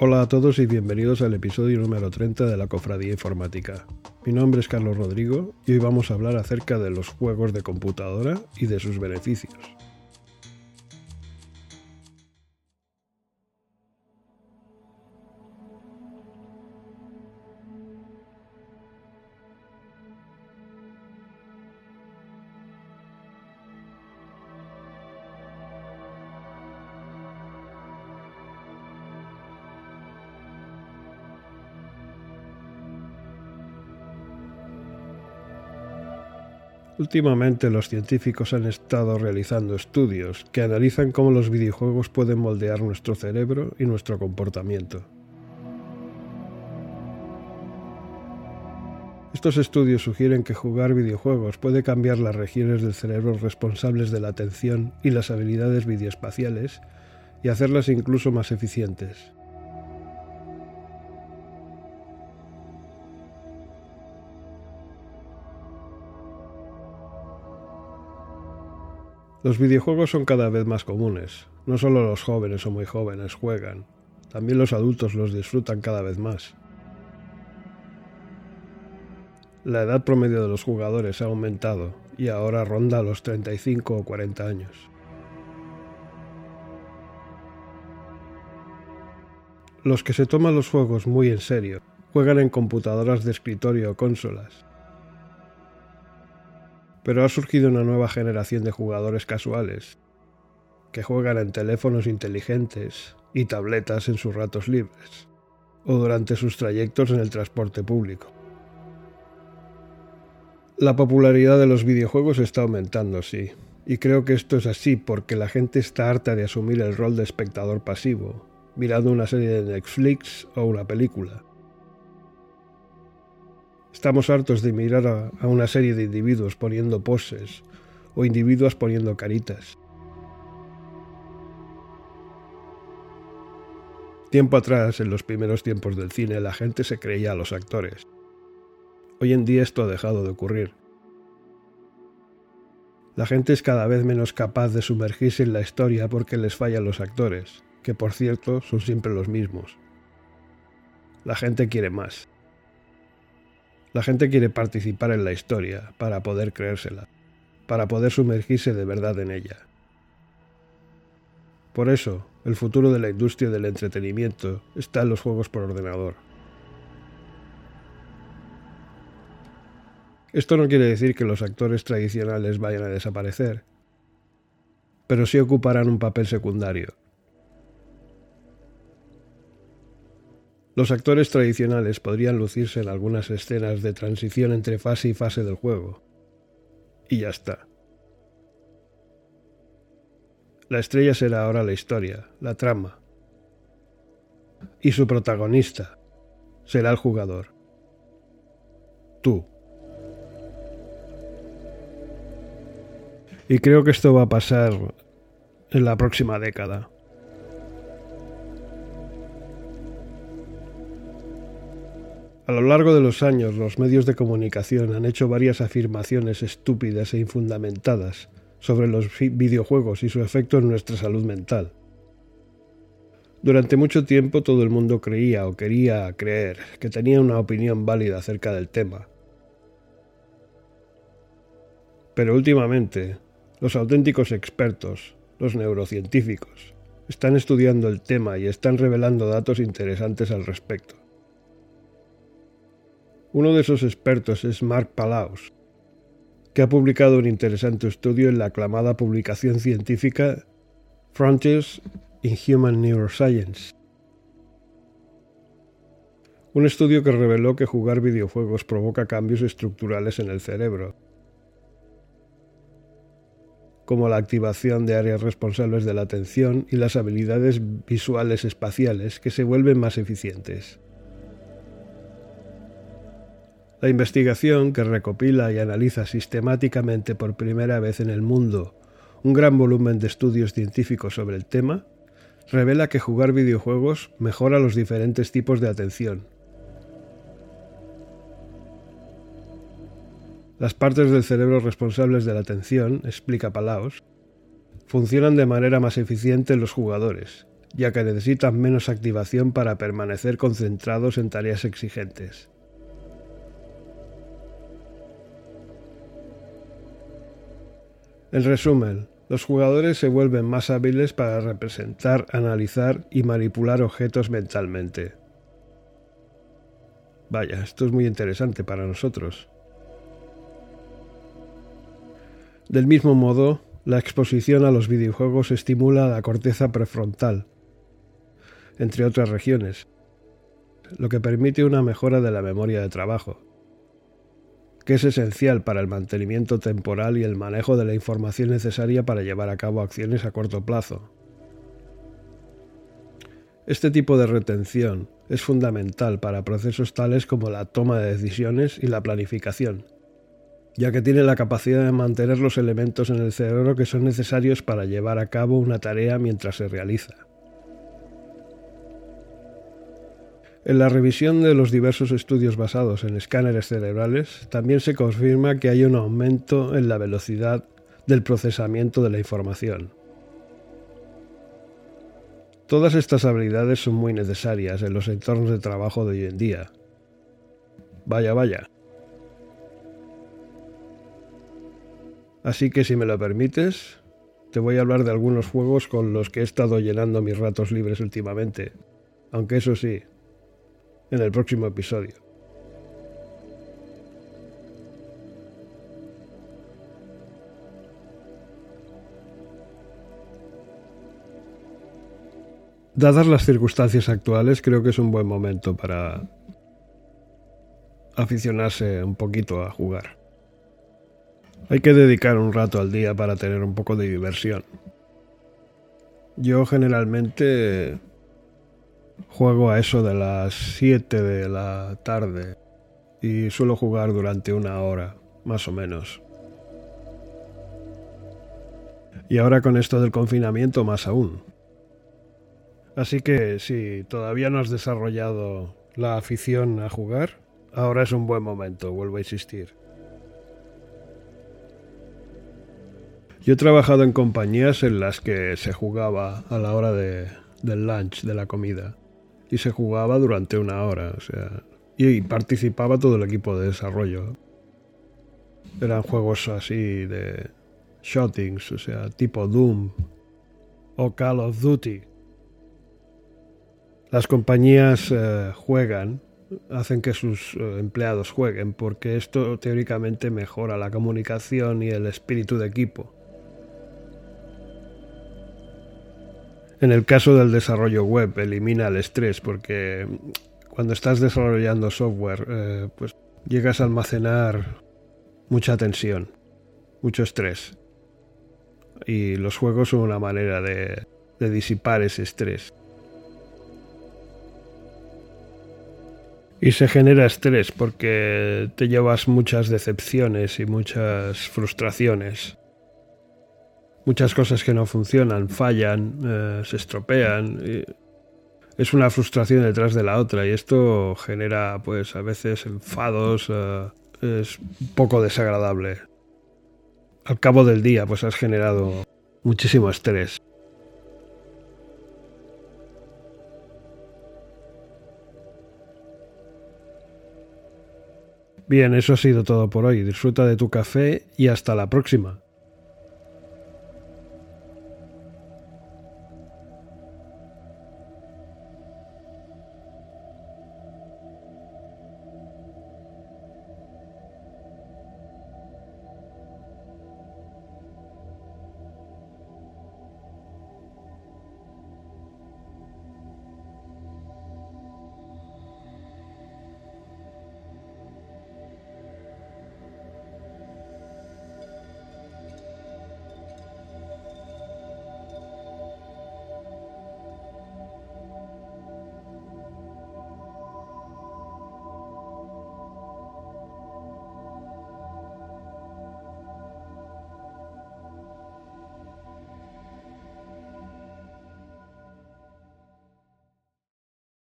Hola a todos y bienvenidos al episodio número 30 de la Cofradía Informática. Mi nombre es Carlos Rodrigo y hoy vamos a hablar acerca de los juegos de computadora y de sus beneficios. Últimamente los científicos han estado realizando estudios que analizan cómo los videojuegos pueden moldear nuestro cerebro y nuestro comportamiento. Estos estudios sugieren que jugar videojuegos puede cambiar las regiones del cerebro responsables de la atención y las habilidades videoespaciales y hacerlas incluso más eficientes. Los videojuegos son cada vez más comunes. No solo los jóvenes o muy jóvenes juegan, también los adultos los disfrutan cada vez más. La edad promedio de los jugadores ha aumentado y ahora ronda los 35 o 40 años. Los que se toman los juegos muy en serio juegan en computadoras de escritorio o consolas, pero ha surgido una nueva generación de jugadores casuales, que juegan en teléfonos inteligentes y tabletas en sus ratos libres, o durante sus trayectos en el transporte público. La popularidad de los videojuegos está aumentando, sí, y creo que esto es así porque la gente está harta de asumir el rol de espectador pasivo, mirando una serie de Netflix o una película, Estamos hartos de mirar a, una serie de individuos poniendo poses o individuos poniendo caritas. Tiempo atrás, en los primeros tiempos del cine, la gente se creía a los actores. Hoy en día esto ha dejado de ocurrir. La gente es cada vez menos capaz de sumergirse en la historia porque les fallan los actores, que por cierto son siempre los mismos. La gente quiere más. La gente quiere participar en la historia para poder creérsela, para poder sumergirse de verdad en ella. Por eso, el futuro de la industria del entretenimiento está en los juegos por ordenador. Esto no quiere decir que los actores tradicionales vayan a desaparecer, pero sí ocuparán un papel secundario. Los actores tradicionales podrían lucirse en algunas escenas de transición entre fase y fase del juego. Y ya está. La estrella será ahora la historia, la trama. Y su protagonista será el jugador. Tú. Y creo que esto va a pasar en la próxima década. A lo largo de los años, los medios de comunicación han hecho varias afirmaciones estúpidas e infundamentadas sobre los videojuegos y su efecto en nuestra salud mental. Durante mucho tiempo todo el mundo creía o quería creer que tenía una opinión válida acerca del tema. Pero últimamente, los auténticos expertos, los neurocientíficos, están estudiando el tema y están revelando datos interesantes al respecto. Uno de esos expertos es Mark Palaus, que ha publicado un interesante estudio en la aclamada publicación científica Frontiers in Human Neuroscience. Un estudio que reveló que jugar videojuegos provoca cambios estructurales en el cerebro, como la activación de áreas responsables de la atención y las habilidades visuales espaciales que se vuelven más eficientes. La investigación, que recopila y analiza sistemáticamente por primera vez en el mundo un gran volumen de estudios científicos sobre el tema, revela que jugar videojuegos mejora los diferentes tipos de atención. Las partes del cerebro responsables de la atención, explica Palaos, funcionan de manera más eficiente en los jugadores, ya que necesitan menos activación para permanecer concentrados en tareas exigentes. En resumen, los jugadores se vuelven más hábiles para representar, analizar y manipular objetos mentalmente. Vaya, esto es muy interesante para nosotros. Del mismo modo, la exposición a los videojuegos estimula la corteza prefrontal, entre otras regiones, lo que permite una mejora de la memoria de trabajo, que es esencial para el mantenimiento temporal y el manejo de la información necesaria para llevar a cabo acciones a corto plazo. Este tipo de retención es fundamental para procesos tales como la toma de decisiones y la planificación, ya que tiene la capacidad de mantener los elementos en el cerebro que son necesarios para llevar a cabo una tarea mientras se realiza. En la revisión de los diversos estudios basados en escáneres cerebrales, también se confirma que hay un aumento en la velocidad del procesamiento de la información. Todas estas habilidades son muy necesarias en los entornos de trabajo de hoy en día. Vaya, vaya. Así que si me lo permites, te voy a hablar de algunos juegos con los que he estado llenando mis ratos libres últimamente. Aunque eso sí, en el próximo episodio. Dadas las circunstancias actuales, creo que es un buen momento para aficionarse un poquito a jugar. Hay que dedicar un rato al día para tener un poco de diversión. Yo generalmente juego a eso de las 7 de la tarde y suelo jugar durante una hora, más o menos. Y ahora con esto del confinamiento más aún. Así que si todavía no has desarrollado la afición a jugar, ahora es un buen momento, vuelvo a insistir. Yo he trabajado en compañías en las que se jugaba a la hora de, del lunch, de la comida, y se jugaba durante una hora, o sea, y participaba todo el equipo de desarrollo. Eran juegos así de shootings, o sea, tipo Doom o Call of Duty. Las compañías eh, juegan, hacen que sus eh, empleados jueguen, porque esto teóricamente mejora la comunicación y el espíritu de equipo. En el caso del desarrollo web, elimina el estrés, porque cuando estás desarrollando software, eh, pues llegas a almacenar mucha tensión, mucho estrés. Y los juegos son una manera de disipar ese estrés. Y se genera estrés porque te llevas muchas decepciones y muchas frustraciones. Muchas cosas que no funcionan, fallan, eh, se estropean. es una frustración detrás de la otra y esto genera pues a veces enfados, eh, es poco desagradable. Al cabo del día pues has generado muchísimo estrés. Bien, eso ha sido todo por hoy. Disfruta de tu café y hasta la próxima.